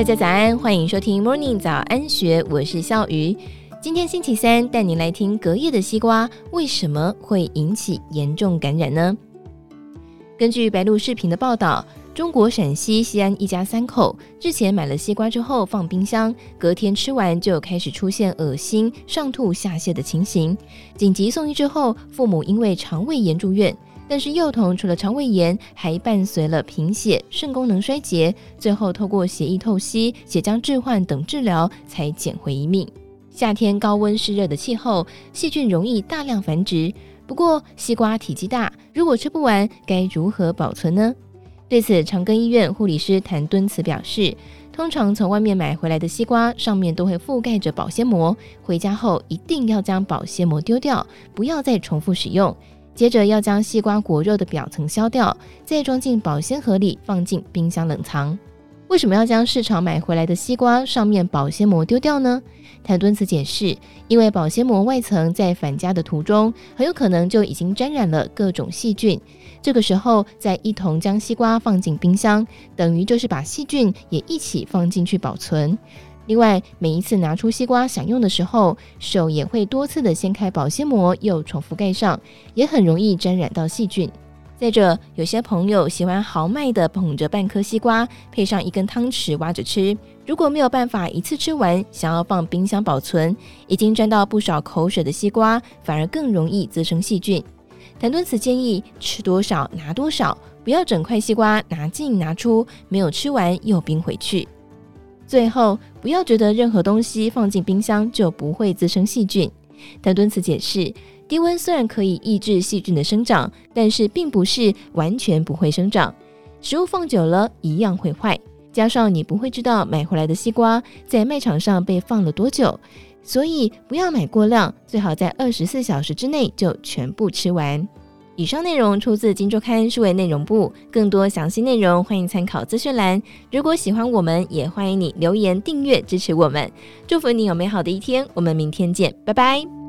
大家早安，欢迎收听 Morning 早安学，我是笑鱼。今天星期三，带您来听隔夜的西瓜为什么会引起严重感染呢？根据白鹿视频的报道，中国陕西西安一家三口日前买了西瓜之后放冰箱，隔天吃完就开始出现恶心、上吐下泻的情形，紧急送医之后，父母因为肠胃炎住院。但是幼童除了肠胃炎，还伴随了贫血、肾功能衰竭，最后透过血液透析、血浆置换等治疗，才捡回一命。夏天高温湿热的气候，细菌容易大量繁殖。不过西瓜体积大，如果吃不完，该如何保存呢？对此，长庚医院护理师谭敦慈表示，通常从外面买回来的西瓜上面都会覆盖着保鲜膜，回家后一定要将保鲜膜丢掉，不要再重复使用。接着要将西瓜果肉的表层削掉，再装进保鲜盒里，放进冰箱冷藏。为什么要将市场买回来的西瓜上面保鲜膜丢掉呢？谭敦慈解释，因为保鲜膜外层在返家的途中，很有可能就已经沾染了各种细菌。这个时候再一同将西瓜放进冰箱，等于就是把细菌也一起放进去保存。另外，每一次拿出西瓜享用的时候，手也会多次的掀开保鲜膜，又重复盖上，也很容易沾染到细菌。再者，有些朋友喜欢豪迈的捧着半颗西瓜，配上一根汤匙挖着吃。如果没有办法一次吃完，想要放冰箱保存，已经沾到不少口水的西瓜，反而更容易滋生细菌。谭敦慈建议吃多少拿多少，不要整块西瓜拿进拿出，没有吃完又冰回去。最后，不要觉得任何东西放进冰箱就不会滋生细菌。谭敦慈解释，低温虽然可以抑制细菌的生长，但是并不是完全不会生长。食物放久了一样会坏，加上你不会知道买回来的西瓜在卖场上被放了多久，所以不要买过量，最好在二十四小时之内就全部吃完。以上内容出自《金周刊》数位内容部，更多详细内容欢迎参考资讯栏。如果喜欢我们，也欢迎你留言订阅支持我们。祝福你有美好的一天，我们明天见，拜拜。